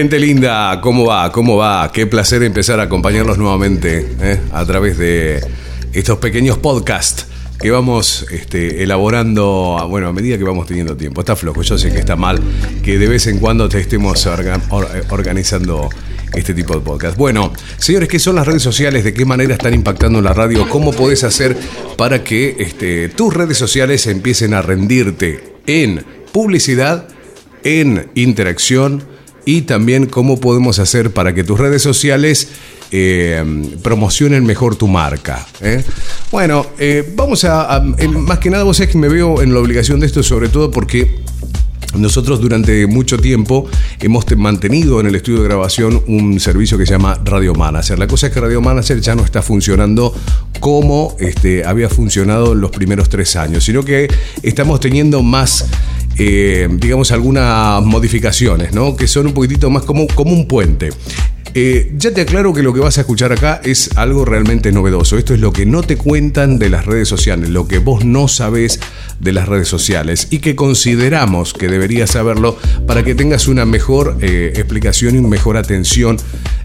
Gente linda, ¿cómo va? ¿Cómo va? Qué placer empezar a acompañarlos nuevamente ¿eh? a través de estos pequeños podcasts que vamos este, elaborando, bueno, a medida que vamos teniendo tiempo. Está flojo, yo sé que está mal que de vez en cuando te estemos organizando este tipo de podcast. Bueno, señores, ¿qué son las redes sociales? ¿De qué manera están impactando la radio? ¿Cómo podés hacer para que este, tus redes sociales empiecen a rendirte en publicidad, en interacción? Y también cómo podemos hacer para que tus redes sociales eh, promocionen mejor tu marca. ¿eh? Bueno, eh, vamos a, más que nada vos sabés que me veo en la obligación de esto, sobre todo porque nosotros durante mucho tiempo hemos mantenido en el estudio de grabación un servicio que se llama Radio Manager. La cosa es que Radio Manager ya no está funcionando como este, había funcionado los primeros tres años, sino que estamos teniendo más eh, digamos, algunas modificaciones, ¿no? Que son un poquitito más como, como un puente. Eh, ya te aclaro que lo que vas a escuchar acá es algo realmente novedoso. Esto es lo que no te cuentan de las redes sociales, lo que vos no sabés de las redes sociales y que consideramos que deberías saberlo para que tengas una mejor eh, explicación y una mejor atención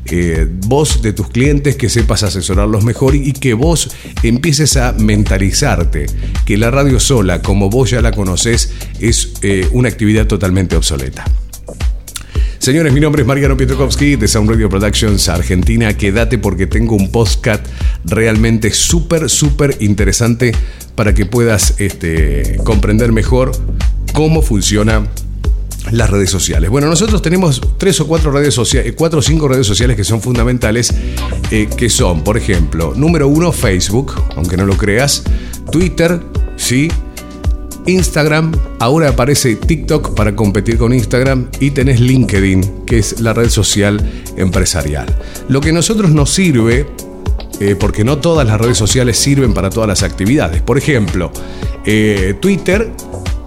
eh, vos de tus clientes, que sepas asesorarlos mejor y que vos empieces a mentalizarte que la radio sola, como vos ya la conocés, es una actividad totalmente obsoleta. Señores, mi nombre es Mariano Pietrokowski de Sound Radio Productions Argentina. Quédate porque tengo un podcast realmente súper, súper interesante para que puedas este, comprender mejor cómo funciona las redes sociales. Bueno, nosotros tenemos tres o cuatro redes sociales, cuatro o cinco redes sociales que son fundamentales, eh, que son, por ejemplo, número uno, Facebook, aunque no lo creas, Twitter, sí, Instagram, ahora aparece TikTok para competir con Instagram y tenés LinkedIn, que es la red social empresarial. Lo que a nosotros nos sirve, eh, porque no todas las redes sociales sirven para todas las actividades. Por ejemplo, eh, Twitter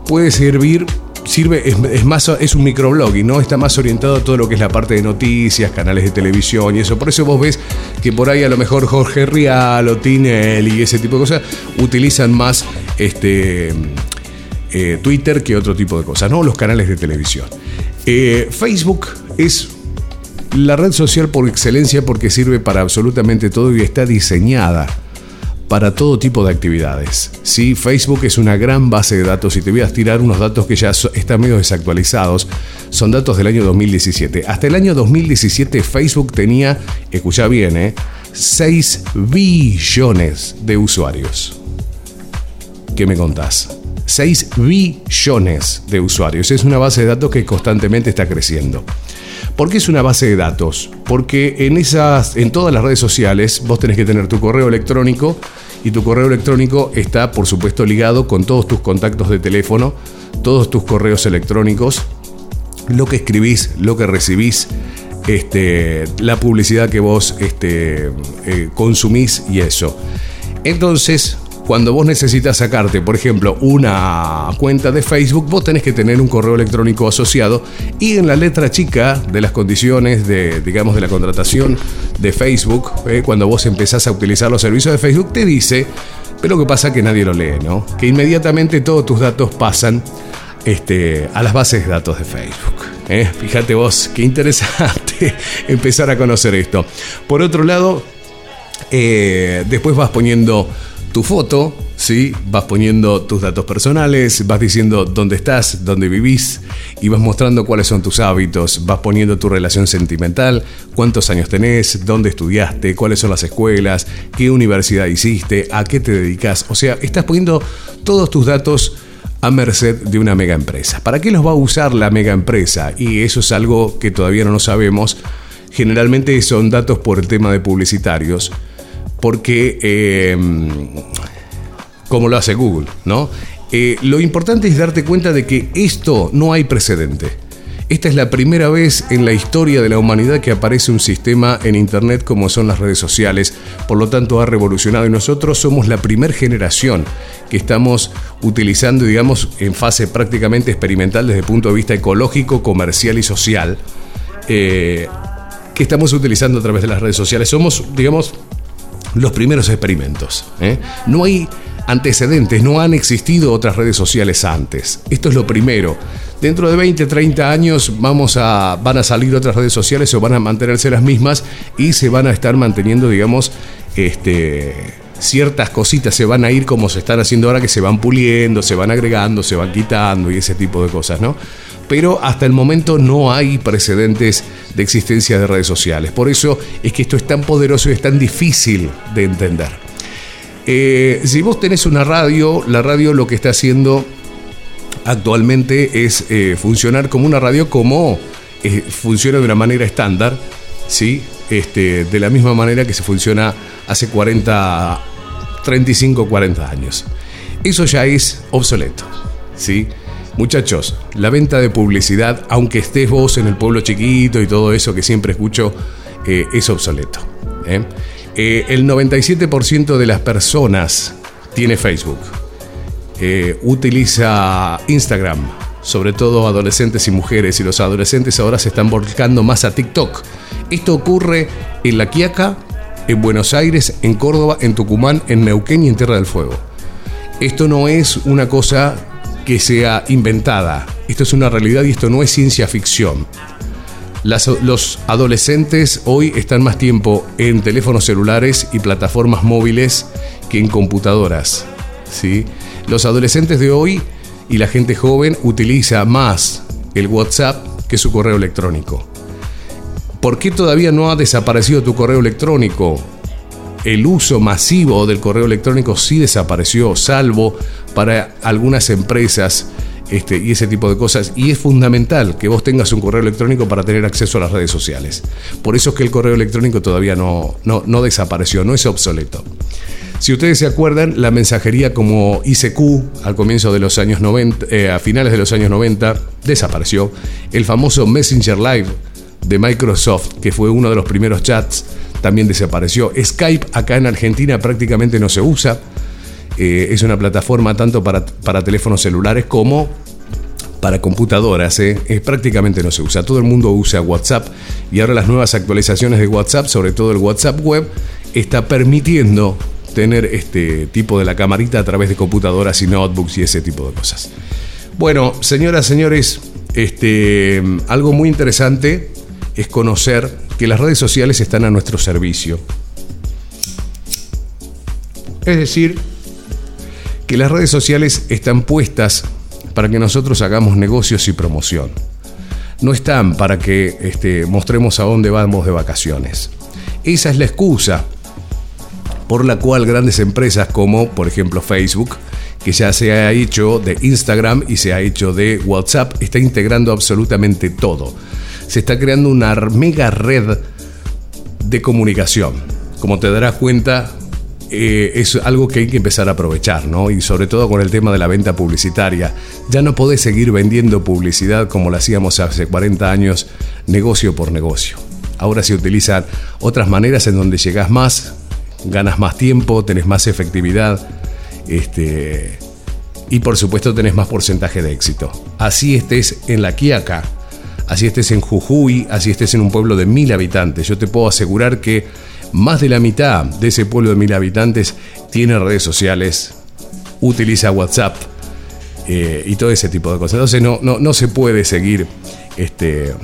puede servir sirve, es, más, es un microblog y no está más orientado a todo lo que es la parte de noticias, canales de televisión y eso. Por eso vos ves que por ahí a lo mejor Jorge Rial o Tinel y ese tipo de cosas utilizan más este, eh, Twitter que otro tipo de cosas, ¿no? Los canales de televisión. Eh, Facebook es la red social por excelencia porque sirve para absolutamente todo y está diseñada para todo tipo de actividades. Sí, Facebook es una gran base de datos y te voy a tirar unos datos que ya están medio desactualizados. Son datos del año 2017. Hasta el año 2017 Facebook tenía, escucha bien, ¿eh? 6 billones de usuarios. ¿Qué me contás? 6 billones de usuarios. Es una base de datos que constantemente está creciendo. ¿Por qué es una base de datos? Porque en, esas, en todas las redes sociales vos tenés que tener tu correo electrónico y tu correo electrónico está por supuesto ligado con todos tus contactos de teléfono, todos tus correos electrónicos, lo que escribís, lo que recibís, este, la publicidad que vos este, eh, consumís y eso. Entonces, cuando vos necesitas sacarte, por ejemplo, una cuenta de Facebook, vos tenés que tener un correo electrónico asociado y en la letra chica de las condiciones de, digamos, de la contratación de Facebook, eh, cuando vos empezás a utilizar los servicios de Facebook, te dice, pero lo que pasa que nadie lo lee, ¿no? Que inmediatamente todos tus datos pasan este, a las bases de datos de Facebook. ¿eh? Fíjate vos, qué interesante empezar a conocer esto. Por otro lado, eh, después vas poniendo tu foto, ¿sí? vas poniendo tus datos personales, vas diciendo dónde estás, dónde vivís y vas mostrando cuáles son tus hábitos, vas poniendo tu relación sentimental, cuántos años tenés, dónde estudiaste, cuáles son las escuelas, qué universidad hiciste, a qué te dedicas. O sea, estás poniendo todos tus datos a merced de una mega empresa. ¿Para qué los va a usar la mega empresa? Y eso es algo que todavía no lo sabemos. Generalmente son datos por el tema de publicitarios porque, em, como lo hace Google, ¿no? Eh, lo importante es darte cuenta de que esto no hay precedente. Esta es la primera vez en la historia de la humanidad que aparece un sistema en Internet como son las redes sociales. Por lo tanto, ha revolucionado y nosotros somos la primera generación que estamos utilizando, digamos, en fase prácticamente experimental desde el punto de vista ecológico, comercial y social, eh, que estamos utilizando a través de las redes sociales. Somos, digamos, los primeros experimentos. ¿eh? No hay antecedentes, no han existido otras redes sociales antes. Esto es lo primero. Dentro de 20, 30 años vamos a, van a salir otras redes sociales o van a mantenerse las mismas y se van a estar manteniendo, digamos, este, ciertas cositas se van a ir como se están haciendo ahora, que se van puliendo, se van agregando, se van quitando y ese tipo de cosas, ¿no? Pero hasta el momento no hay precedentes de existencia de redes sociales. Por eso es que esto es tan poderoso y es tan difícil de entender. Eh, si vos tenés una radio, la radio lo que está haciendo actualmente es eh, funcionar como una radio como eh, funciona de una manera estándar, ¿sí? Este, de la misma manera que se funciona hace 40, 35, 40 años. Eso ya es obsoleto, ¿sí? Muchachos, la venta de publicidad, aunque estés vos en el pueblo chiquito y todo eso que siempre escucho, es obsoleto. Eh, el 97% de las personas tiene Facebook. Eh, utiliza Instagram, sobre todo adolescentes y mujeres, y los adolescentes ahora se están volcando más a TikTok. Esto ocurre en La Quiaca, en Buenos Aires, en Córdoba, en Tucumán, en Neuquén y en Tierra del Fuego. Esto no es una cosa que sea inventada, esto es una realidad y esto no es ciencia ficción los adolescentes hoy están más tiempo en teléfonos celulares y plataformas móviles que en computadoras. ¿sí? Los adolescentes de hoy y la gente joven utiliza más el WhatsApp que su correo electrónico. ¿Por qué todavía no ha desaparecido tu correo electrónico? El uso masivo del correo electrónico sí desapareció, salvo para algunas empresas este, y ese tipo de cosas. Y es fundamental que vos tengas un correo electrónico para tener acceso a las redes sociales. Por eso es que el correo electrónico todavía no, no, desapareció, no es obsoleto. Si ustedes se acuerdan, la mensajería como ICQ al comienzo de los años 90, eh, a finales de los años 90, desapareció. El famoso Messenger Live de Microsoft, que fue uno de los primeros chats, también desapareció. Skype acá en Argentina prácticamente no se usa. Eh, es una plataforma tanto para, para teléfonos celulares como para computadoras. ¿eh? prácticamente no se usa. Todo el mundo usa WhatsApp y ahora las nuevas actualizaciones de WhatsApp, sobre todo el WhatsApp web, está permitiendo tener este tipo de la camarita a través de computadoras y notebooks y ese tipo de cosas. Bueno, señoras, señores, este, algo muy interesante es conocer que las redes sociales están a nuestro servicio. Es decir, que las redes sociales están puestas para que nosotros hagamos negocios y promoción. No están para que este, mostremos a dónde vamos de vacaciones. Esa es la excusa por la cual grandes empresas como, por ejemplo, Facebook, que ya se ha hecho de Instagram y se ha hecho de WhatsApp, está integrando absolutamente todo. Se está creando una mega red de comunicación. Como te darás cuenta, eh, es algo que hay que empezar a aprovechar, ¿no? Y sobre todo con el tema de la venta publicitaria. Ya no podés seguir vendiendo publicidad como lo hacíamos hace 40 años, negocio por negocio. Ahora se utilizan otras maneras en donde llegas más, ganas más tiempo, tenés más efectividad, este, y por supuesto tenés más porcentaje de éxito. Así estés en La Quiaca, así estés en Jujuy, así estés en un pueblo de mil habitantes. Yo te puedo asegurar que más de la mitad de ese pueblo de mil habitantes tiene redes sociales, utiliza WhatsApp eh, y todo ese tipo de cosas. Entonces no, no, se puede seguir este,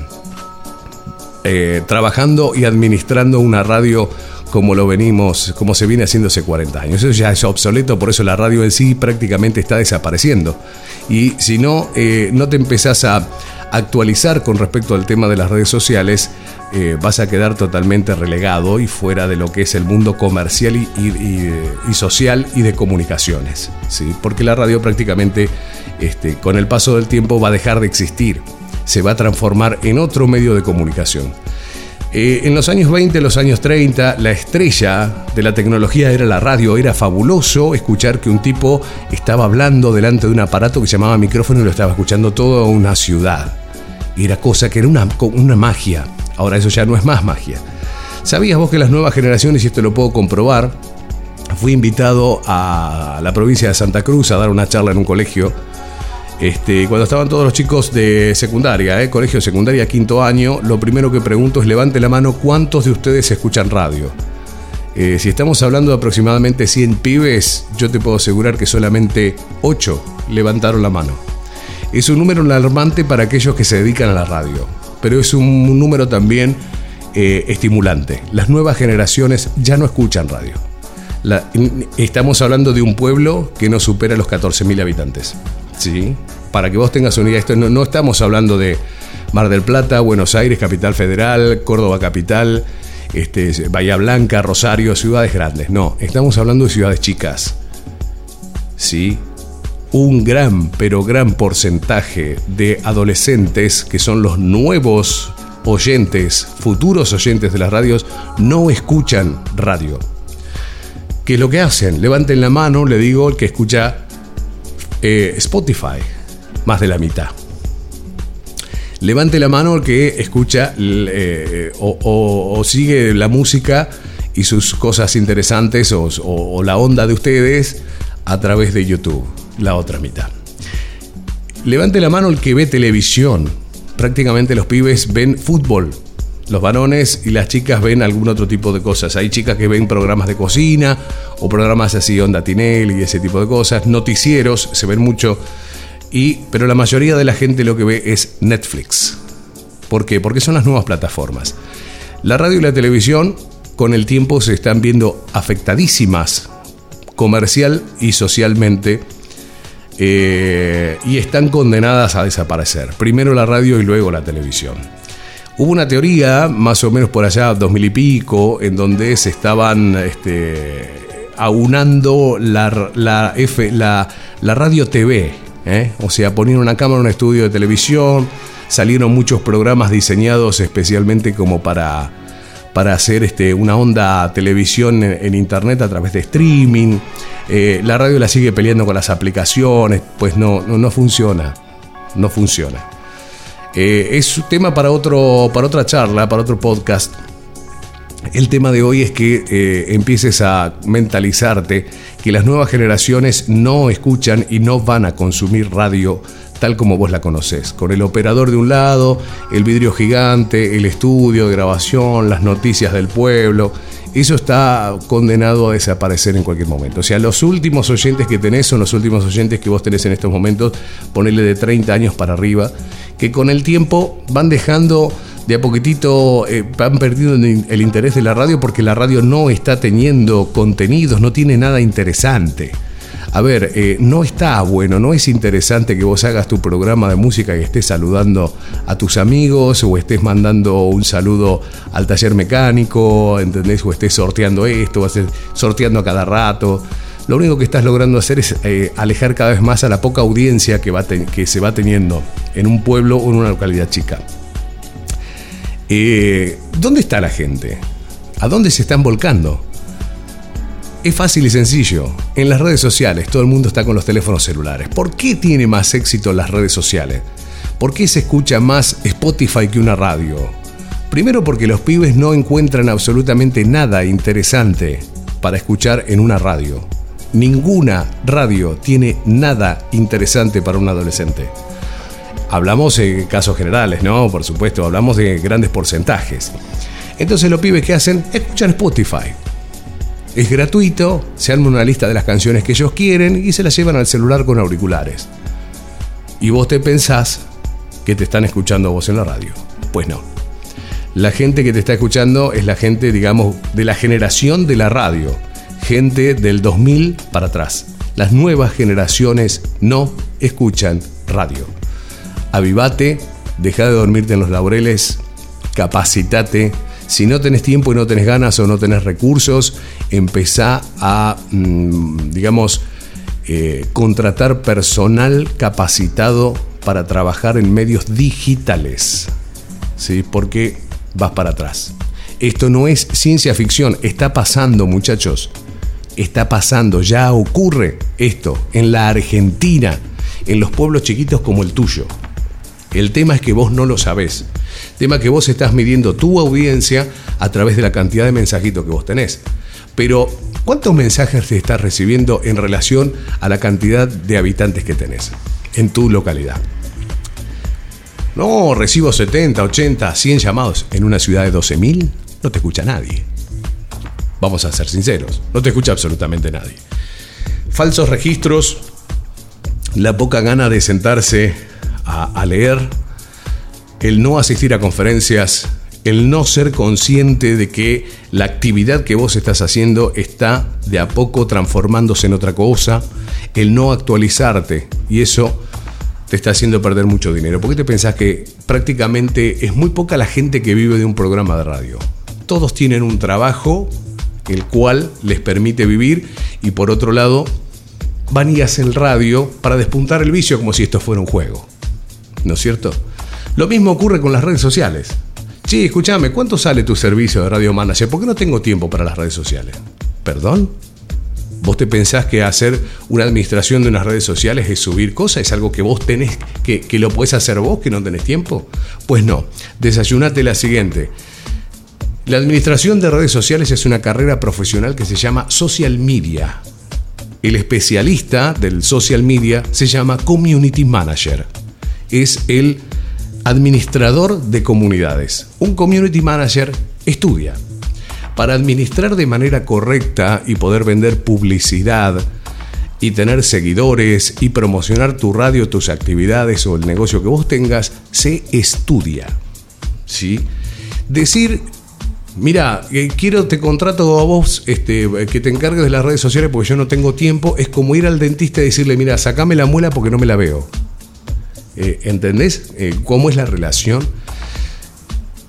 eh, trabajando y administrando una radio como lo venimos, como se viene haciendo hace 40 años. Eso ya es obsoleto, por eso la radio en sí prácticamente está desapareciendo. Y si no, eh, no te empezás a actualizar con respecto al tema de las redes sociales, eh, vas a quedar totalmente relegado y fuera de lo que es el mundo comercial y, social y de comunicaciones. ¿sí? Porque la radio prácticamente este, con el paso del tiempo va a dejar de existir, se va a transformar en otro medio de comunicación. Eh, en los años 20, los años 30, la estrella de la tecnología era la radio. Era fabuloso escuchar que un tipo estaba hablando delante de un aparato que se llamaba micrófono y lo estaba escuchando toda una ciudad. Era cosa que era una, una magia. Ahora eso ya no es más magia. ¿Sabías vos que las nuevas generaciones, y esto lo puedo comprobar, fui invitado a la provincia de Santa Cruz a dar una charla en un colegio este, cuando estaban todos los chicos de secundaria, eh, colegio secundaria, quinto año, lo primero que pregunto es levante la mano cuántos de ustedes escuchan radio. Eh, si estamos hablando de aproximadamente 100 pibes, yo te puedo asegurar que solamente 8 levantaron la mano. Es un número alarmante para aquellos que se dedican a la radio, pero es un número también eh, estimulante. Las nuevas generaciones ya no escuchan radio. estamos hablando de un pueblo que no supera los 14.000 habitantes. ¿Sí? Para que vos tengas una idea, esto no, estamos hablando de Mar del Plata, Buenos Aires, Capital Federal, Córdoba Capital, este, Bahía Blanca, Rosario, ciudades grandes. No, estamos hablando de ciudades chicas. ¿Sí? Un gran, pero gran porcentaje de adolescentes que son los nuevos oyentes, futuros oyentes de las radios, no escuchan radio. ¿Qué es lo que hacen? Levanten la mano, le digo, el que escucha eh, Spotify, más de la mitad. Levante la mano el que escucha eh, o, sigue la música y sus cosas interesantes o, la onda de ustedes a través de YouTube, la otra mitad. Levante la mano el que ve televisión. Prácticamente los pibes ven fútbol. Los varones y las chicas ven algún otro tipo de cosas. Hay chicas que ven programas de cocina o programas así, onda Tinel y ese tipo de cosas. Noticieros, se ven mucho pero la mayoría de la gente lo que ve es Netflix. ¿Por qué? Porque son las nuevas plataformas. La radio y la televisión con el tiempo se están viendo afectadísimas comercial y socialmente eh, y están condenadas a desaparecer. Primero la radio y luego la televisión. Hubo una teoría, más o menos por allá, dos mil y pico, en donde se estaban este, aunando la, la, F, la, radio TV, ¿eh? O sea, ponían una cámara en un estudio de televisión, salieron muchos programas diseñados especialmente como para, para hacer este, una onda televisión en, internet a través de streaming. Eh, la radio la sigue peleando con las aplicaciones, pues no, no, funciona, no funciona. Eh, es un tema para, otro, para otra charla, para otro podcast. El tema de hoy es que empieces a mentalizarte que las nuevas generaciones no escuchan y no van a consumir radio tal como vos la conocés, con el operador de un lado, el vidrio gigante, el estudio de grabación, las noticias del pueblo. Eso está condenado a desaparecer en cualquier momento. O sea, los últimos oyentes que tenés son los últimos oyentes que vos tenés en estos momentos, ponerle de 30 años para arriba, que con el tiempo van dejando de a poquitito eh, han perdido el interés de la radio porque la radio no está teniendo contenidos, no tiene nada interesante. A ver, eh, no está bueno, no es interesante que vos hagas tu programa de música y estés saludando a tus amigos o estés mandando un saludo al taller mecánico, ¿entendés? O estés sorteando esto, o estés sorteando a cada rato. Lo único que estás logrando hacer es eh, alejar cada vez más a la poca audiencia que, se va teniendo en un pueblo o en una localidad chica. Eh, ¿Dónde está la gente? ¿A dónde se están volcando? Es fácil y sencillo. En las redes sociales todo el mundo está con los teléfonos celulares. ¿Por qué tiene más éxito las redes sociales? ¿Por qué se escucha más Spotify que una radio? Primero porque los pibes no encuentran absolutamente nada interesante para escuchar en una radio. Ninguna radio tiene nada interesante para un adolescente. Hablamos de casos generales, ¿no? Por supuesto, hablamos de grandes porcentajes. Entonces los pibes que hacen, escuchan Spotify. Es gratuito, se arma una lista de las canciones que ellos quieren y se las llevan al celular con auriculares. Y vos te pensás que te están escuchando vos en la radio. Pues no. La gente que te está escuchando es la gente, digamos, de la generación de la radio. Gente del 2000 para atrás. Las nuevas generaciones no escuchan radio avivate, deja de dormirte en los laureles, capacitate. Si no tenés tiempo y no tenés ganas o no tenés recursos, empezá a, mm, digamos, eh, contratar personal capacitado para trabajar en medios digitales. ¿Sí? Porque vas para atrás. Esto no es ciencia ficción, está pasando, muchachos. Está pasando, ya ocurre esto en la Argentina, en los pueblos chiquitos como el tuyo. El tema es que vos no lo sabés. Tema que vos estás midiendo tu audiencia a través de la cantidad de mensajitos que vos tenés. Pero, ¿cuántos mensajes te estás recibiendo en relación a la cantidad de habitantes que tenés en tu localidad? No, recibo 70, 80, 100 llamados en una ciudad de 12.000, no te escucha nadie. Vamos a ser sinceros, no te escucha absolutamente nadie. Falsos registros, la poca gana de sentarse a, leer, el no asistir a conferencias, el no ser consciente de que la actividad que vos estás haciendo está de a poco transformándose en otra cosa, el no actualizarte y eso te está haciendo perder mucho dinero. ¿Por qué te pensás que prácticamente es muy poca la gente que vive de un programa de radio? Todos tienen un trabajo el cual les permite vivir y por otro lado van y hacen radio para despuntar el vicio como si esto fuera un juego. ¿No es cierto? Lo mismo ocurre con las redes sociales. Sí, escúchame, ¿cuánto sale tu servicio de radio manager? ¿Por qué no tengo tiempo para las redes sociales? ¿Perdón? ¿Vos te pensás que hacer una administración de unas redes sociales es subir cosas? ¿Es algo que vos tenés, que, que lo podés hacer vos, que no tenés tiempo? Pues no, desayunate la siguiente. La administración de redes sociales es una carrera profesional que se llama social media. El especialista del social media se llama community manager. Es el administrador de comunidades. Un community manager estudia. Para administrar de manera correcta y poder vender publicidad y tener seguidores y promocionar tu radio, tus actividades o el negocio que vos tengas, se estudia. ¿Sí? Decir mira, eh, quiero, te contrato a vos este, que te encargues de las redes sociales porque yo no tengo tiempo, es como ir al dentista y decirle, mira, sacame la muela porque no me la veo. Eh, ¿Entendés eh, cómo es la relación?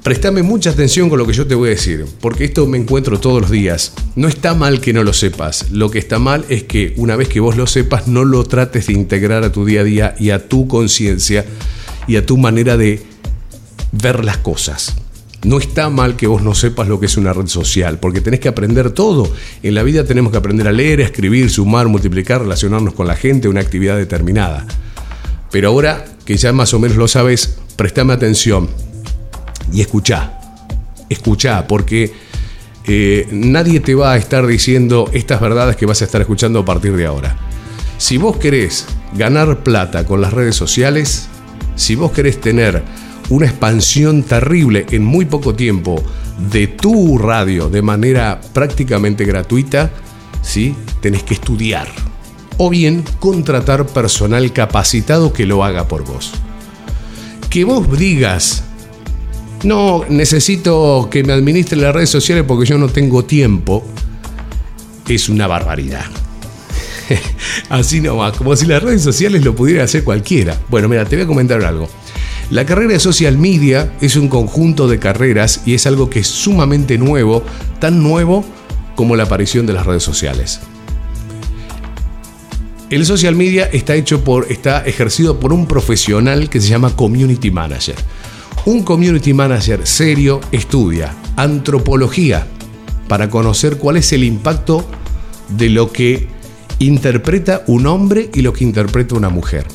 Prestame mucha atención con lo que yo te voy a decir, porque esto me encuentro todos los días. No está mal que no lo sepas, lo que está mal es que una vez que vos lo sepas, no lo trates de integrar a tu día a día y a tu conciencia y a tu manera de ver las cosas. No está mal que vos no sepas lo que es una red social, porque tenés que aprender todo. En la vida tenemos que aprender a leer, a escribir, sumar, multiplicar, relacionarnos con la gente, una actividad determinada. Pero ahora que ya más o menos lo sabes, prestame atención y escucha. Escucha, porque eh, nadie te va a estar diciendo estas verdades que vas a estar escuchando a partir de ahora. Si vos querés ganar plata con las redes sociales, si vos querés tener una expansión terrible en muy poco tiempo de tu radio de manera prácticamente gratuita, ¿sí? tenés que estudiar. O bien contratar personal capacitado que lo haga por vos. Que vos digas, no, necesito que me administre las redes sociales porque yo no tengo tiempo, es una barbaridad. Así nomás, como si las redes sociales lo pudiera hacer cualquiera. Bueno, mira, te voy a comentar algo. La carrera de social media es un conjunto de carreras y es algo que es sumamente nuevo, tan nuevo como la aparición de las redes sociales. El social media está hecho por está ejercido por un profesional que se llama community manager. Un community manager serio estudia antropología para conocer cuál es el impacto de lo que interpreta un hombre y lo que interpreta una mujer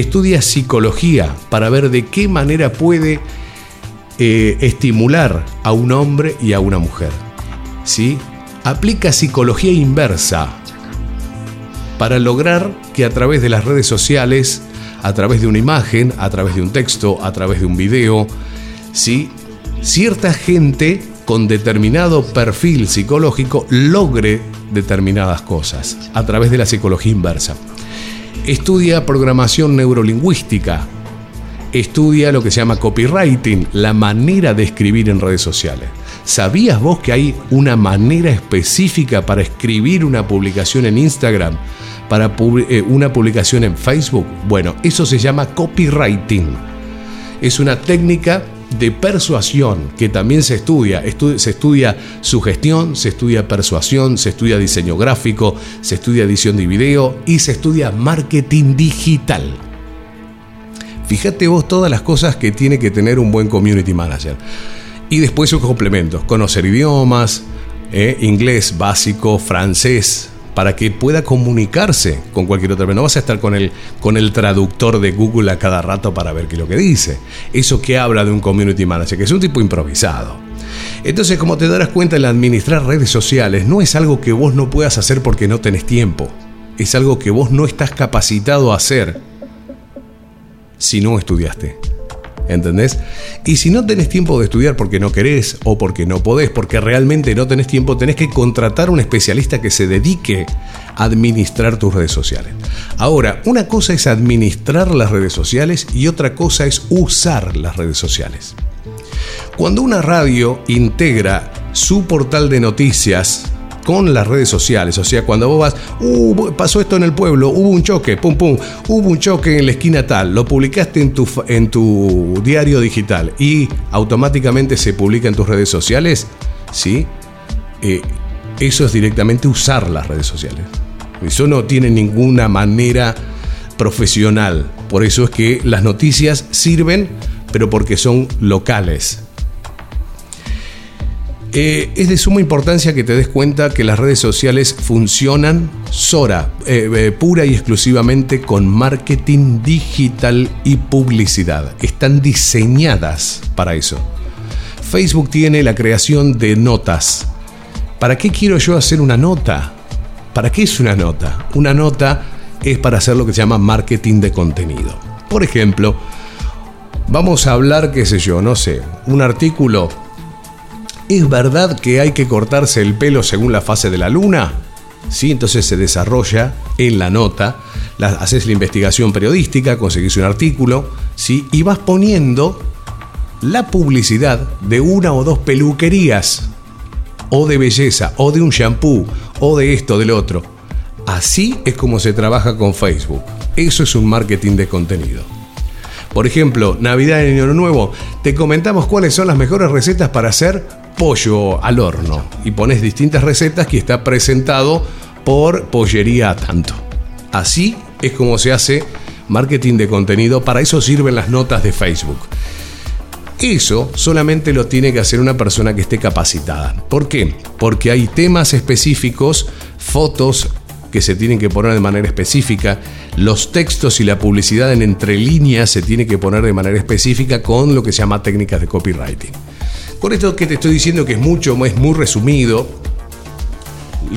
estudia psicología para ver de qué manera puede eh, estimular a un hombre y a una mujer. ¿Sí? Aplica psicología inversa para lograr que a través de las redes sociales, a través de una imagen, a través de un texto, a través de un video, ¿sí? cierta gente con determinado perfil psicológico logre determinadas cosas a través de la psicología inversa estudia programación neurolingüística, estudia lo que se llama copywriting, la manera de escribir en redes sociales. ¿Sabías vos que hay una manera específica para escribir una publicación en Instagram, para eh, una publicación en Facebook? Bueno, eso se llama copywriting. Es una técnica de persuasión, que también se estudia. se estudia sugestión, se estudia persuasión, se estudia diseño gráfico, se estudia edición de video y se estudia marketing digital. Fíjate vos todas las cosas que tiene que tener un buen community manager. Y después sus complementos, conocer idiomas, eh, inglés básico, francés, para que pueda comunicarse con cualquier otra persona. No vas a estar con el, con el traductor de Google a cada rato para ver qué es lo que dice. Eso que habla de un community manager, que es un tipo improvisado. Entonces, como te darás cuenta, el administrar redes sociales no es algo que vos no puedas hacer porque no tenés tiempo. Es algo que vos no estás capacitado a hacer si no estudiaste. ¿Entendés? Y si no tenés tiempo de estudiar porque no querés o porque no podés, porque realmente no tenés tiempo, tenés que contratar a un especialista que se dedique a administrar tus redes sociales. Ahora, una cosa es administrar las redes sociales y otra cosa es usar las redes sociales. Cuando una radio integra su portal de noticias con las redes sociales. O sea, cuando vos vas, uh, pasó esto en el pueblo, hubo un choque, pum, pum, hubo un choque en la esquina tal, lo publicaste en tu, en tu diario digital y automáticamente se publica en tus redes sociales, ¿sí? Eh, eso es directamente usar las redes sociales. Eso no tiene ninguna manera profesional. Por eso es que las noticias sirven, pero porque son locales. Eh, es de suma importancia que te des cuenta que las redes sociales funcionan sola, eh, eh, pura y exclusivamente con marketing digital y publicidad. Están diseñadas para eso. Facebook tiene la creación de notas. ¿Para qué quiero yo hacer una nota? ¿Para qué es una nota? Una nota es para hacer lo que se llama marketing de contenido. Por ejemplo, vamos a hablar, qué sé yo, no sé, un artículo ¿Es verdad que hay que cortarse el pelo según la fase de la luna? Sí, entonces se desarrolla en la nota, haces la investigación periodística, conseguís un artículo, ¿sí? y vas poniendo la publicidad de una o dos peluquerías, o de belleza, o de un shampoo, o de esto, del otro. Así es como se trabaja con Facebook. Eso es un marketing de contenido. Por ejemplo, Navidad y Año Nuevo, te comentamos cuáles son las mejores recetas para hacer pollo al horno y pones distintas recetas que está presentado por pollería tanto. Así es como se hace marketing de contenido, para eso sirven las notas de Facebook. Eso solamente lo tiene que hacer una persona que esté capacitada. ¿Por qué? Porque hay temas específicos, fotos que se tienen que poner de manera específica, los textos y la publicidad en entre líneas se tiene que poner de manera específica con lo que se llama técnicas de copywriting. Con esto que te estoy diciendo que es mucho, es muy resumido,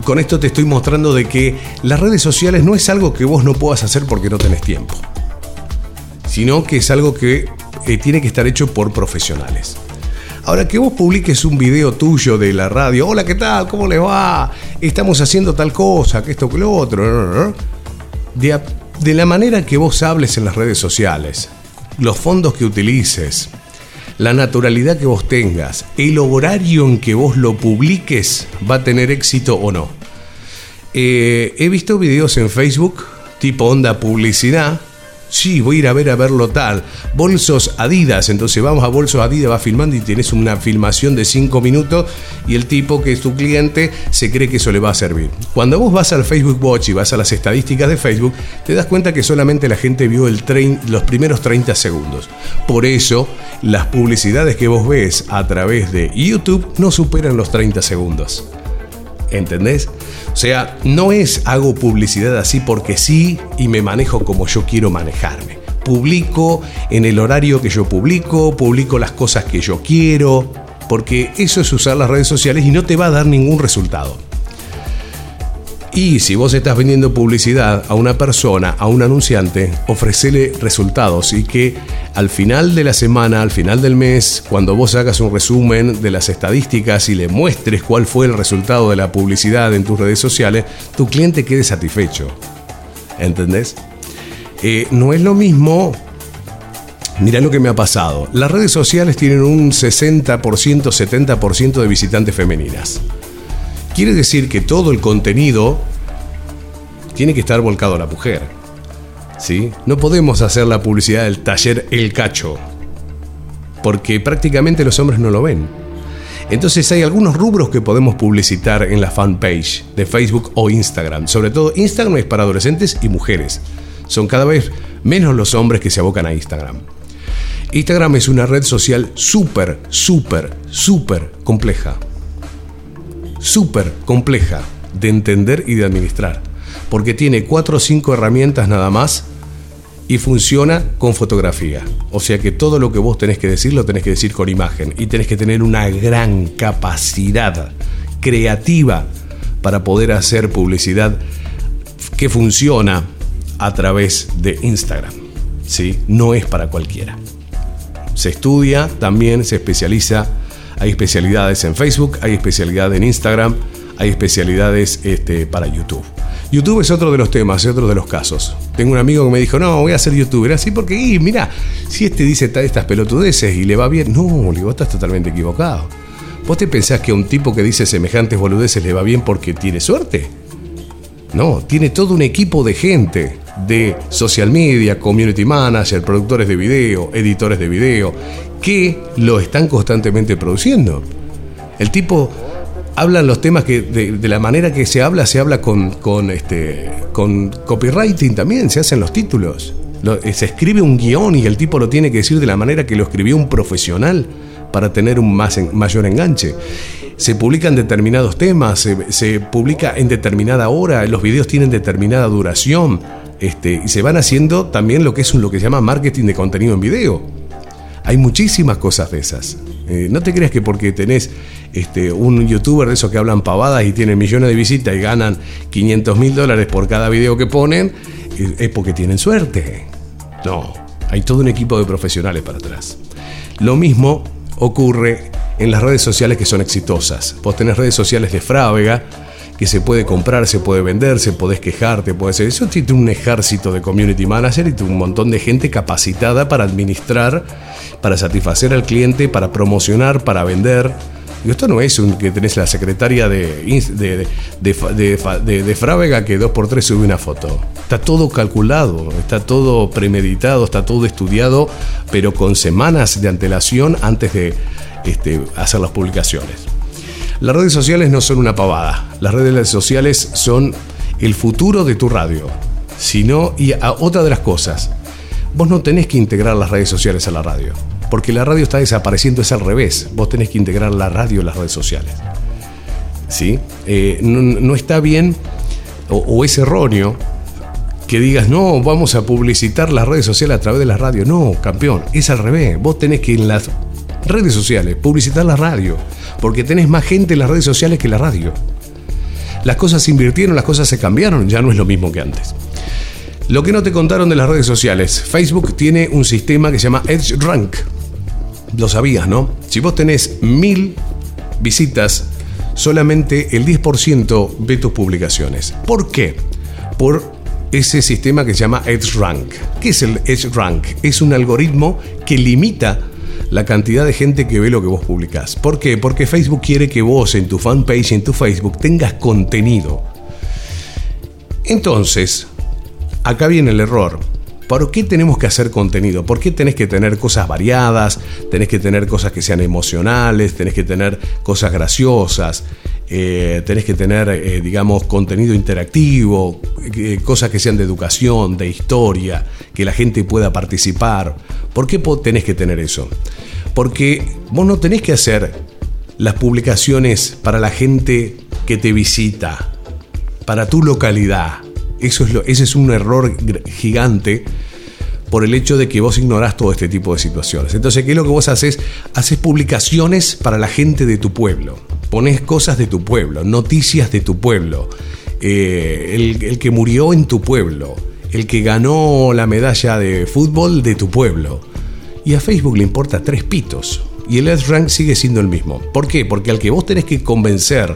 con esto te estoy mostrando de que las redes sociales no es algo que vos no puedas hacer porque no tenés tiempo, sino que es algo que eh, tiene que estar hecho por profesionales. Ahora que vos publiques un video tuyo de la radio, hola, ¿qué tal? ¿Cómo le va? Estamos haciendo tal cosa, que esto, que lo otro. De, de la manera que vos hables en las redes sociales, los fondos que utilices, la naturalidad que vos tengas, el horario en que vos lo publiques va a tener éxito o no. Eh, he visto videos en Facebook tipo onda publicidad Sí, voy a ir a ver a verlo tal. Bolsos Adidas. Entonces vamos a Bolsos Adidas, va filmando y tienes una filmación de 5 minutos y el tipo que es tu cliente se cree que eso le va a servir. Cuando vos vas al Facebook Watch y vas a las estadísticas de Facebook, te das cuenta que solamente la gente vio el los primeros 30 segundos. Por eso, las publicidades que vos ves a través de YouTube no superan los 30 segundos. ¿Entendés? O sea, no es hago publicidad así porque sí y me manejo como yo quiero manejarme. Publico en el horario que yo publico, publico las cosas que yo quiero, porque eso es usar las redes sociales y no te va a dar ningún resultado. Y si vos estás vendiendo publicidad a una persona, a un anunciante, ofrecele resultados y que al final de la semana, al final del mes, cuando vos hagas un resumen de las estadísticas y le muestres cuál fue el resultado de la publicidad en tus redes sociales, tu cliente quede satisfecho. ¿Entendés? Eh, no es lo mismo Mira lo que me ha pasado. Las redes sociales tienen un 60%, 70% de visitantes femeninas. Quiere decir que todo el contenido tiene que estar volcado a la mujer. ¿Sí? No podemos hacer la publicidad del taller El Cacho, porque prácticamente los hombres no lo ven. Entonces hay algunos rubros que podemos publicitar en la fanpage de Facebook o Instagram. Sobre todo Instagram es para adolescentes y mujeres. Son cada vez menos los hombres que se abocan a Instagram. Instagram es una red social súper, súper, súper compleja súper compleja de entender y de administrar, porque tiene cuatro o cinco herramientas nada más y funciona con fotografía. O sea que todo lo que vos tenés que decir lo tenés que decir con imagen y tenés que tener una gran capacidad creativa para poder hacer publicidad que funciona a través de Instagram. ¿sí? No es para cualquiera. Se estudia, también se especializa. Hay especialidades en Facebook, hay especialidad en Instagram, hay especialidades este, para YouTube. YouTube es otro de los temas, es otro de los casos. Tengo un amigo que me dijo, no, voy a ser youtuber. Así porque, y mira, si este dice estas pelotudeces y le va bien, no, le estás totalmente equivocado. ¿Vos te pensás que a un tipo que dice semejantes boludeces le va bien porque tiene suerte? No, tiene todo un equipo de gente, de social media, community manager, productores de video, editores de video, que lo están constantemente produciendo. El tipo habla los temas que de, la manera que se habla, se habla con, con, este, con copywriting también, se hacen los títulos. Eh, se escribe un guion y el tipo lo tiene que decir de la manera que lo escribió un profesional para tener un más, mayor enganche. Se publican determinados temas, se, publica en determinada hora, los videos tienen determinada duración, este, y se van haciendo también lo que es lo que se llama marketing de contenido en video. Hay muchísimas cosas de esas. Eh, no te creas que porque tenés este, un youtuber de esos que hablan pavadas y tienen millones de visitas y ganan 500 mil dólares por cada video que ponen, es porque tienen suerte. No, hay todo un equipo de profesionales para atrás. Lo mismo ocurre en las redes sociales que son exitosas. Vos tenés redes sociales de Frávega, que se puede comprar, se puede vender, se podés quejarte, puede ser. Eso tiene un ejército de community manager y un montón de gente capacitada para administrar, para satisfacer al cliente, para promocionar, para vender. Y esto no es un, que tenés la secretaria de, de, de, de, Frávega que dos por tres sube una foto. Está todo calculado, está todo premeditado, está todo estudiado, pero con semanas de antelación antes de este, hacer las publicaciones. Las redes sociales no son una pavada. Las redes sociales son el futuro de tu radio. Sino, y a otra de las cosas, vos no tenés que integrar las redes sociales a la radio. Porque la radio está desapareciendo, es al revés. Vos tenés que integrar la radio a las redes sociales. ¿Sí? Eh, no, está bien o es erróneo que digas, no, vamos a publicitar las redes sociales a través de la radio. No, campeón, es al revés. Vos tenés que en las redes sociales publicitar la radio, porque tenés más gente en las redes sociales que la radio. Las cosas se invirtieron, las cosas se cambiaron, ya no es lo mismo que antes. Lo que no te contaron de las redes sociales, Facebook tiene un sistema que se llama Edge Rank. Lo sabías, ¿no? Si vos tenés mil visitas, solamente el 10% ve tus publicaciones. ¿Por qué? Por ese sistema que se llama EdgeRank. ¿Qué es el EdgeRank? Es un algoritmo que limita la cantidad de gente que ve lo que vos publicás. ¿Por qué? Porque Facebook quiere que vos en tu fanpage, en tu Facebook, tengas contenido. Entonces, acá viene el error. ¿Por qué tenemos que hacer contenido? ¿Por qué tenés que tener cosas variadas? Tenés que tener cosas que sean emocionales, tenés que tener cosas graciosas, eh, tenés que tener, eh, digamos, contenido interactivo, eh, cosas que sean de educación, de historia, que la gente pueda participar. ¿Por qué tenés que tener eso? Porque vos no tenés que hacer las publicaciones para la gente que te visita, para tu localidad. Eso es lo, ese es un error gigante por el hecho de que vos ignorás todo este tipo de situaciones. Entonces, ¿qué es lo que vos haces? Haces publicaciones para la gente de tu pueblo. Pones cosas de tu pueblo, noticias de tu pueblo, eh, el, el que murió en tu pueblo, el que ganó la medalla de fútbol de tu pueblo. Y a Facebook le importa tres pitos. Y el rank sigue siendo el mismo. ¿Por qué? Porque al que vos tenés que convencer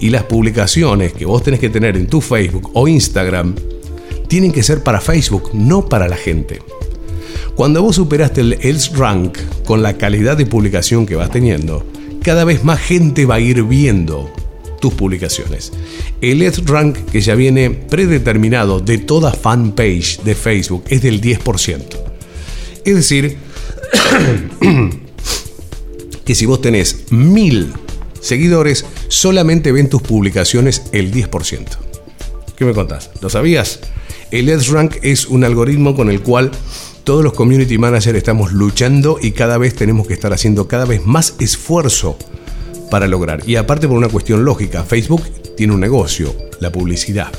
y las publicaciones que vos tenés que tener en tu Facebook o Instagram tienen que ser para Facebook, no para la gente. Cuando vos superaste el Else Rank con la calidad de publicación que vas teniendo, cada vez más gente va a ir viendo tus publicaciones. El Else Rank que ya viene predeterminado de toda fanpage de Facebook es del 10%. Es decir, que si vos tenés mil seguidores, solamente ven tus publicaciones el 10%. ¿Qué me contás? ¿Lo sabías? El EdgeRank es un algoritmo con el cual todos los community managers estamos luchando y cada vez tenemos que estar haciendo cada vez más esfuerzo para lograr. Y aparte por una cuestión lógica, Facebook tiene un negocio, la publicidad.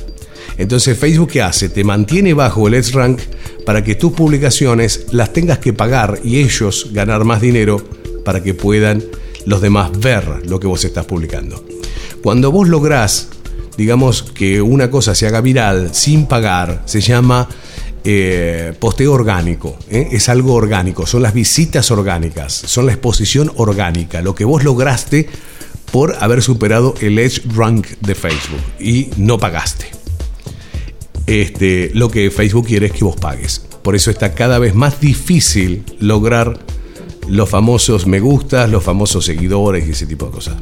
Entonces Facebook ¿qué hace? Te mantiene bajo el EdgeRank para que tus publicaciones las tengas que pagar y ellos ganar más dinero para que puedan los demás ver lo que vos estás publicando. Cuando vos lográs digamos, que una cosa se haga viral sin pagar, se llama eh, posteo orgánico, ¿eh? es algo orgánico, son las visitas orgánicas, son la exposición orgánica, lo que vos lograste por haber superado el Edge Rank de Facebook y no pagaste. Este, lo que Facebook quiere es que vos pagues. Por eso está cada vez más difícil lograr los famosos me gustas, los famosos seguidores y ese tipo de cosas.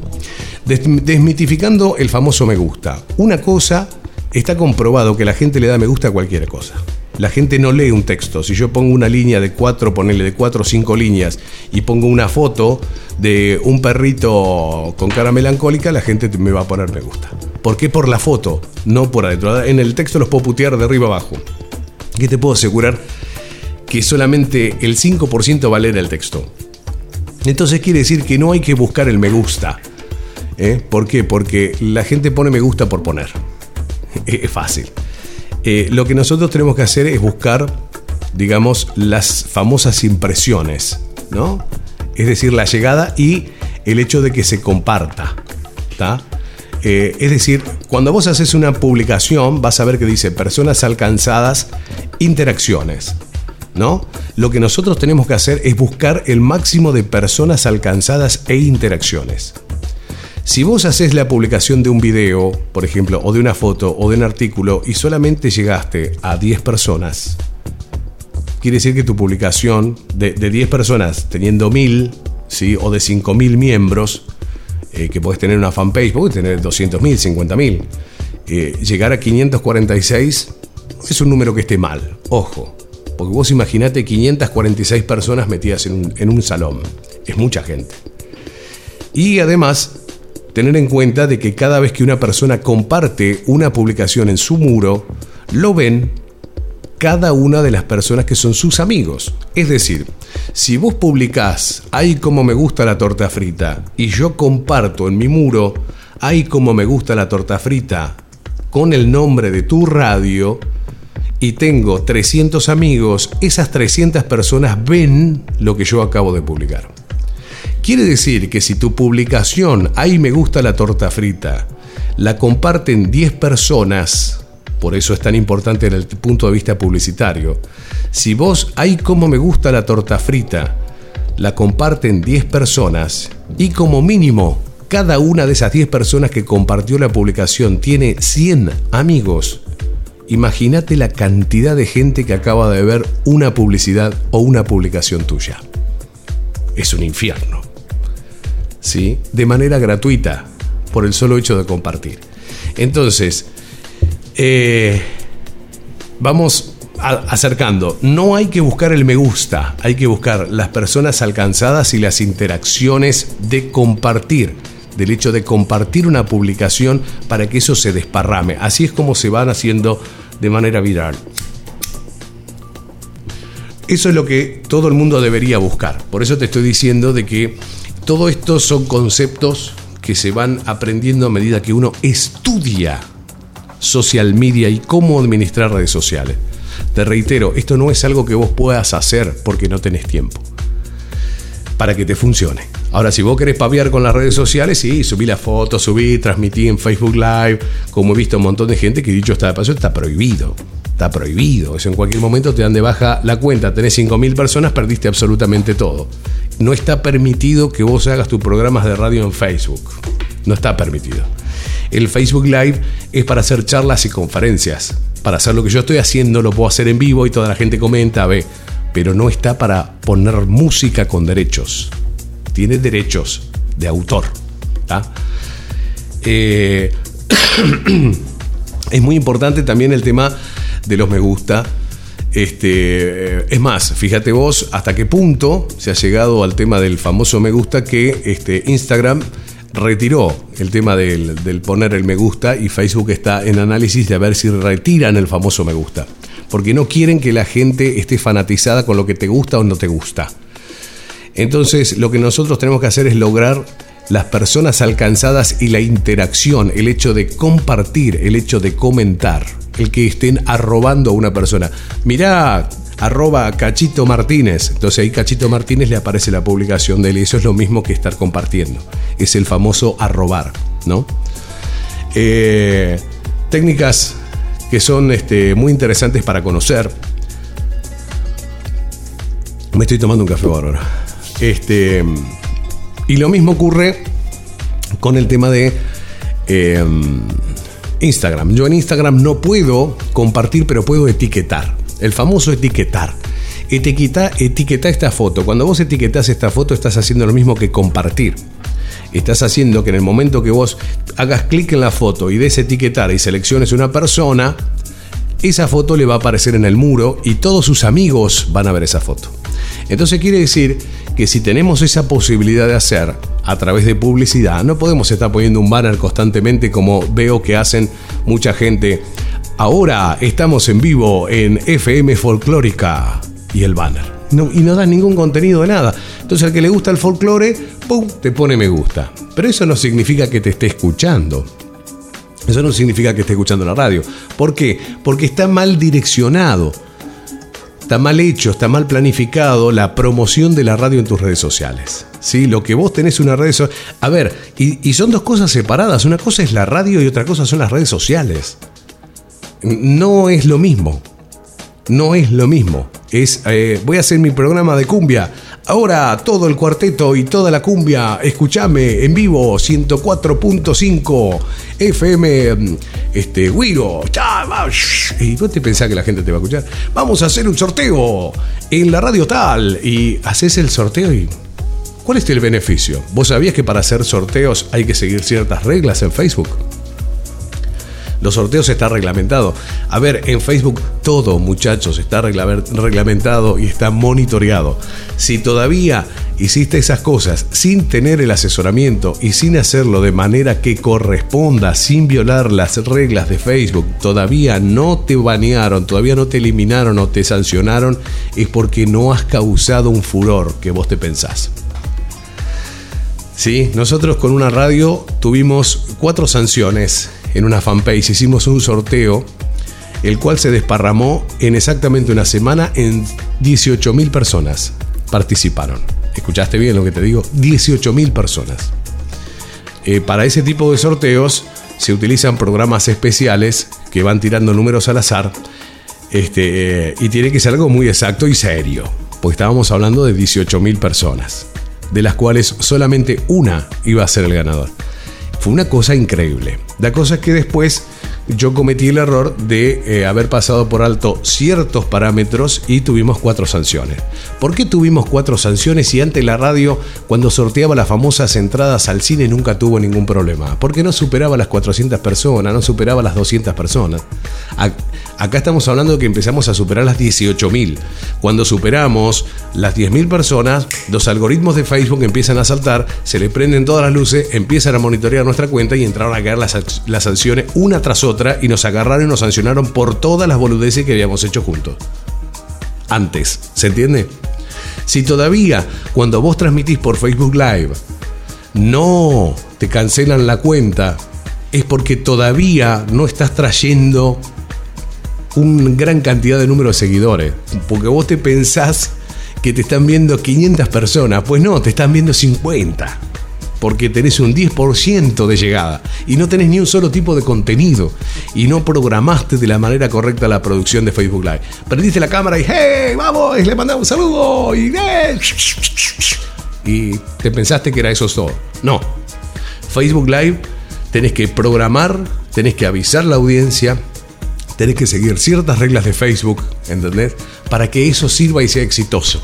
Desmitificando el famoso me gusta. Una cosa, está comprobado que la gente le da me gusta a cualquier cosa. La gente no lee un texto. Si yo pongo una línea de cuatro, ponele de cuatro o cinco líneas y pongo una foto de un perrito con cara melancólica, la gente me va a poner me gusta. ¿Por qué? Por la foto, no por adentro. En el texto los puedo putear de arriba abajo. ¿Qué te puedo asegurar? Que solamente el 5% va a leer el texto. Entonces quiere decir que no hay que buscar el me gusta. ¿Eh? ¿Por qué? Porque la gente pone me gusta por poner. Es fácil. Eh, lo que nosotros tenemos que hacer es buscar, digamos, las famosas impresiones, ¿no? Es decir, la llegada y el hecho de que se comparta, eh, es decir, cuando vos haces una publicación, vas a ver que dice personas alcanzadas, interacciones, ¿no? Lo que nosotros tenemos que hacer es buscar el máximo de personas alcanzadas e interacciones. Si vos haces la publicación de un video, por ejemplo, o de una foto o de un artículo y solamente llegaste a 10 personas, quiere decir que tu publicación de, 10 personas teniendo 1000, ¿sí? o de 5000 miembros, eh, que puedes tener una fanpage, puedes tener 200.000, 50.000, eh, llegar a 546 es un número que esté mal, ojo, porque vos imaginate 546 personas metidas en un, en un salón, es mucha gente. Y además, tener en cuenta de que cada vez que una persona comparte una publicación en su muro, lo ven cada una de las personas que son sus amigos. Es decir, si vos publicás, hay como me gusta la torta frita, y yo comparto en mi muro, hay como me gusta la torta frita, con el nombre de tu radio, y tengo 300 amigos, esas 300 personas ven lo que yo acabo de publicar. Quiere decir que si tu publicación, ahí me gusta la torta frita, la comparten 10 personas, por eso es tan importante en el punto de vista publicitario, si vos, ahí como me gusta la torta frita, la comparten 10 personas y como mínimo cada una de esas 10 personas que compartió la publicación tiene 100 amigos, imagínate la cantidad de gente que acaba de ver una publicidad o una publicación tuya. Es un infierno. ¿sí? de manera gratuita por el solo hecho de compartir. Entonces, eh, vamos acercando. No hay que buscar el me gusta, hay que buscar las personas alcanzadas y las interacciones de compartir, del hecho de compartir una publicación para que eso se desparrame. Así es como se van haciendo de manera viral. Eso es lo que todo el mundo debería buscar. Por eso te estoy diciendo de que todo esto son conceptos que se van aprendiendo a medida que uno estudia social media y cómo administrar redes sociales. Te reitero, esto no es algo que vos puedas hacer porque no tenés tiempo. Para que te funcione. Ahora, si vos querés paviar con las redes sociales, sí, subí la foto, subí, transmití en Facebook Live, como he visto un montón de gente que dicho está de paso, está prohibido. Está prohibido. Eso en cualquier momento te dan de baja la cuenta. Tenés 5.000 personas, perdiste absolutamente todo. No está permitido que vos hagas tus programas de radio en Facebook. No está permitido. El Facebook Live es para hacer charlas y conferencias. Para hacer lo que yo estoy haciendo, lo puedo hacer en vivo y toda la gente comenta, ve. Pero no está para poner música con derechos. Tiene derechos de autor. Eh, es muy importante también el tema de los me gusta. Este, es más, fíjate vos hasta qué punto se ha llegado al tema del famoso me gusta que este, Instagram retiró el tema del, poner el me gusta y Facebook está en análisis de a ver si retiran el famoso me gusta. Porque no quieren que la gente esté fanatizada con lo que te gusta o no te gusta. Entonces lo que nosotros tenemos que hacer es lograr las personas alcanzadas y la interacción, el hecho de compartir, el hecho de comentar el que estén arrobando a una persona. Mirá, arroba Cachito Martínez. Entonces ahí Cachito Martínez le aparece la publicación de él y eso es lo mismo que estar compartiendo. Es el famoso arrobar, ¿no? Eh, técnicas que son este, muy interesantes para conocer. Me estoy tomando un café bárbaro. Este, y lo mismo ocurre con el tema de eh, Instagram. Yo en Instagram no puedo compartir, pero puedo etiquetar. El famoso etiquetar. Etiqueta, etiqueta esta foto. Cuando vos etiquetas esta foto, estás haciendo lo mismo que compartir. Estás haciendo que en el momento que vos hagas clic en la foto y des etiquetar y selecciones una persona, esa foto le va a aparecer en el muro y todos sus amigos van a ver esa foto. Entonces quiere decir que si tenemos esa posibilidad de hacer a través de publicidad, no podemos estar poniendo un banner constantemente como veo que hacen mucha gente. Ahora estamos en vivo en FM Folclórica y el banner. y no da ningún contenido de nada. Entonces al que le gusta el folclore, ¡pum!, te pone me gusta. Pero eso no significa que te esté escuchando. Eso no significa que esté escuchando la radio. ¿Por qué? Porque está mal direccionado. Está mal hecho, está mal planificado la promoción de la radio en tus redes sociales. ¿Sí? Lo que vos tenés una red social. A ver, y, son dos cosas separadas. Una cosa es la radio y otra cosa son las redes sociales. No es lo mismo. No es lo mismo. Es, eh, voy a hacer mi programa de cumbia. Ahora todo el cuarteto y toda la cumbia, escúchame en vivo 104.5 FM este Wiro. Y vos te pensás que la gente te va a escuchar. Vamos a hacer un sorteo en la radio tal y haces el sorteo y ¿Cuál es el beneficio? ¿Vos sabías que para hacer sorteos hay que seguir ciertas reglas en Facebook? Los sorteos está reglamentado. A ver, en Facebook todo, muchachos, está reglamentado y está monitoreado. Si todavía hiciste esas cosas sin tener el asesoramiento y sin hacerlo de manera que corresponda, sin violar las reglas de Facebook, todavía no te banearon, todavía no te eliminaron o te sancionaron, es porque no has causado un furor que vos te pensás. Sí, nosotros con una radio tuvimos cuatro sanciones en una fanpage, hicimos un sorteo, el cual se desparramó en exactamente una semana en 18.000 personas participaron. ¿Escuchaste bien lo que te digo? 18.000 personas. Eh, para ese tipo de sorteos se utilizan programas especiales que van tirando números al azar este, eh, y tiene que ser algo muy exacto y serio, porque estábamos hablando de 18.000 personas, de las cuales solamente una iba a ser el ganador. Fue una cosa increíble. La cosa es que después yo cometí el error de eh, haber pasado por alto ciertos parámetros y tuvimos cuatro sanciones. ¿Por qué tuvimos cuatro sanciones y ante la radio, cuando sorteaba las famosas entradas al cine, nunca tuvo ningún problema? Porque no superaba las 400 personas, no superaba las 200 personas. Acá estamos hablando de que empezamos a superar las 18.000. Cuando superamos las 10.000 personas, los algoritmos de Facebook empiezan a saltar, se le prenden todas las luces, empiezan a monitorear nuestra cuenta y entraron a caer las, las sanciones una tras otra y nos agarraron y nos sancionaron por todas las boludeces que habíamos hecho juntos. Antes, ¿se entiende? Si todavía cuando vos transmitís por Facebook Live no te cancelan la cuenta, es porque todavía no estás trayendo una gran cantidad de número de seguidores. Porque vos te pensás que te están viendo 500 personas. Pues no, te están viendo 50. Porque tenés un 10% de llegada y no tenés ni un solo tipo de contenido y no programaste de la manera correcta la producción de Facebook Live. Prendiste la cámara y ¡hey! ¡Vamos! le mandamos un saludo y Y te pensaste que era eso todo. No. Facebook Live tenés que programar, tenés que avisar la audiencia, tenés que seguir ciertas reglas de Facebook, ¿entendés? Para que eso sirva y sea exitoso.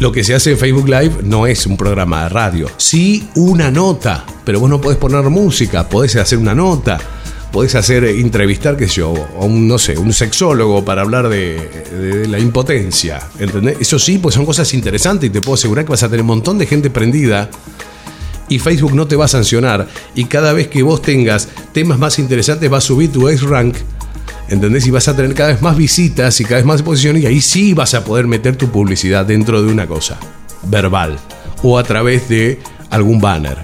Lo que se hace en Facebook Live no es un programa de radio, sí una nota, pero vos no podés poner música, podés hacer una nota, podés hacer eh, entrevistar, qué sé yo, a un, no sé, un sexólogo para hablar de, de, la impotencia, ¿entendés? Eso sí, pues son cosas interesantes y te puedo asegurar que vas a tener un montón de gente prendida y Facebook no te va a sancionar. Y cada vez que vos tengas temas más interesantes, va a subir tu X rank. ¿Entendés? Y vas a tener cada vez más visitas y cada vez más posiciones y ahí sí vas a poder meter tu publicidad dentro de una cosa verbal o a través de algún banner.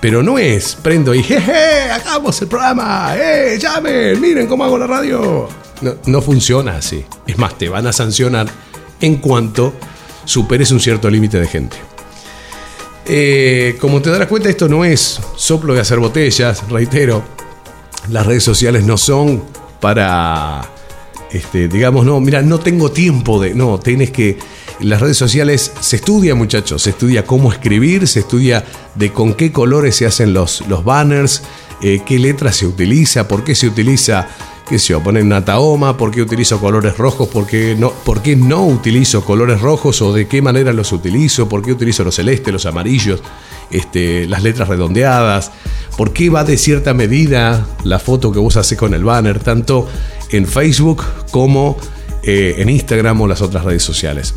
Pero no es prendo y jeje, hagamos el programa, eh, llamen, miren cómo hago la radio. No, no funciona así. Es más, te van a sancionar en cuanto superes un cierto límite de gente. Eh, como te darás cuenta, esto no es soplo de hacer botellas, reitero. Las redes sociales no son para, este, digamos, no, mira, no tengo tiempo de, no, tienes que las redes sociales se estudia, muchachos, se estudia cómo escribir, se estudia de con qué colores se hacen los, los banners, eh, qué letra se utiliza, por qué se utiliza, qué sé yo, poner una taoma, por qué utilizo colores rojos, por qué, no, por qué no utilizo colores rojos o de qué manera los utilizo, por qué utilizo los celestes, los amarillos, este, las letras redondeadas, por qué va de cierta medida la foto que vos haces con el banner, tanto en Facebook como eh, en Instagram o las otras redes sociales.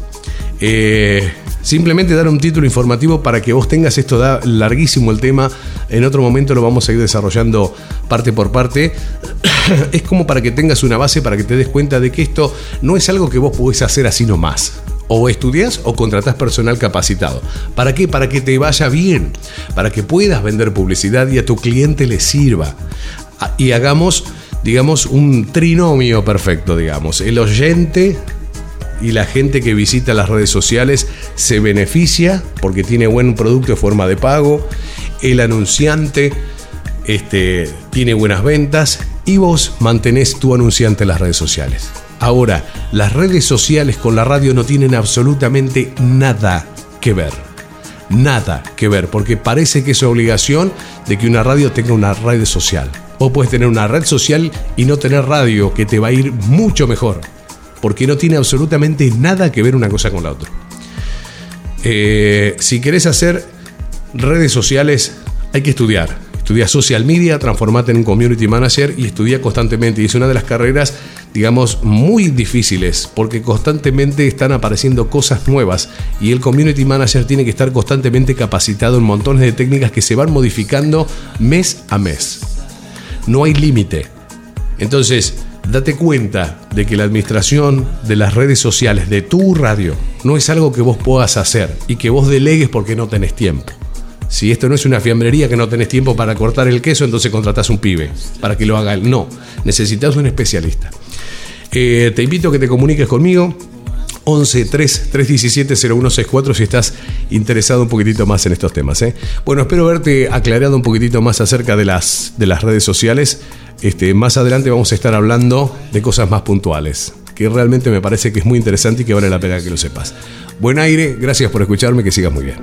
Eh, simplemente dar un título informativo para que vos tengas esto, da larguísimo el tema, en otro momento lo vamos a ir desarrollando parte por parte. es como para que tengas una base, para que te des cuenta de que esto no es algo que vos podés hacer así nomás. O estudias o contratás personal capacitado. ¿Para qué? Para que te vaya bien, para que puedas vender publicidad y a tu cliente le sirva. Ah, y hagamos, digamos, un trinomio perfecto, digamos. El oyente y la gente que visita las redes sociales se beneficia porque tiene buen producto de forma de pago, el anunciante este, tiene buenas ventas y vos mantenés tu anunciante en las redes sociales. Ahora, las redes sociales con la radio no tienen absolutamente nada que ver. Nada que ver, porque parece que es obligación de que una radio tenga una red social. O puedes tener una red social y no tener radio, que te va a ir mucho mejor porque no tiene absolutamente nada que ver una cosa con la otra. Eh, si querés hacer redes sociales, hay que estudiar. Estudia social media, transformate en un community manager y estudia constantemente. Y es una de las carreras, digamos, muy difíciles porque constantemente están apareciendo cosas nuevas y el community manager tiene que estar constantemente capacitado en montones de técnicas que se van modificando mes a mes. No hay límite. Entonces, date cuenta de que la administración de las redes sociales de tu radio no es algo que vos puedas hacer y que vos delegues porque no tenés tiempo. Si esto no es una fiambrería que no tenés tiempo para cortar el queso, entonces contratás un pibe para que lo haga él. No, necesitas un especialista. Eh, te invito a que te comuniques conmigo. 11 3 317 0164 si estás interesado un poquitito más en estos temas. ¿eh? Bueno, espero verte aclarado un poquitito más acerca de las, de las redes sociales. Este, más adelante vamos a estar hablando de cosas más puntuales, que realmente me parece que es muy interesante y que vale la pena que lo sepas. Buen aire, gracias por escucharme, que sigas muy bien.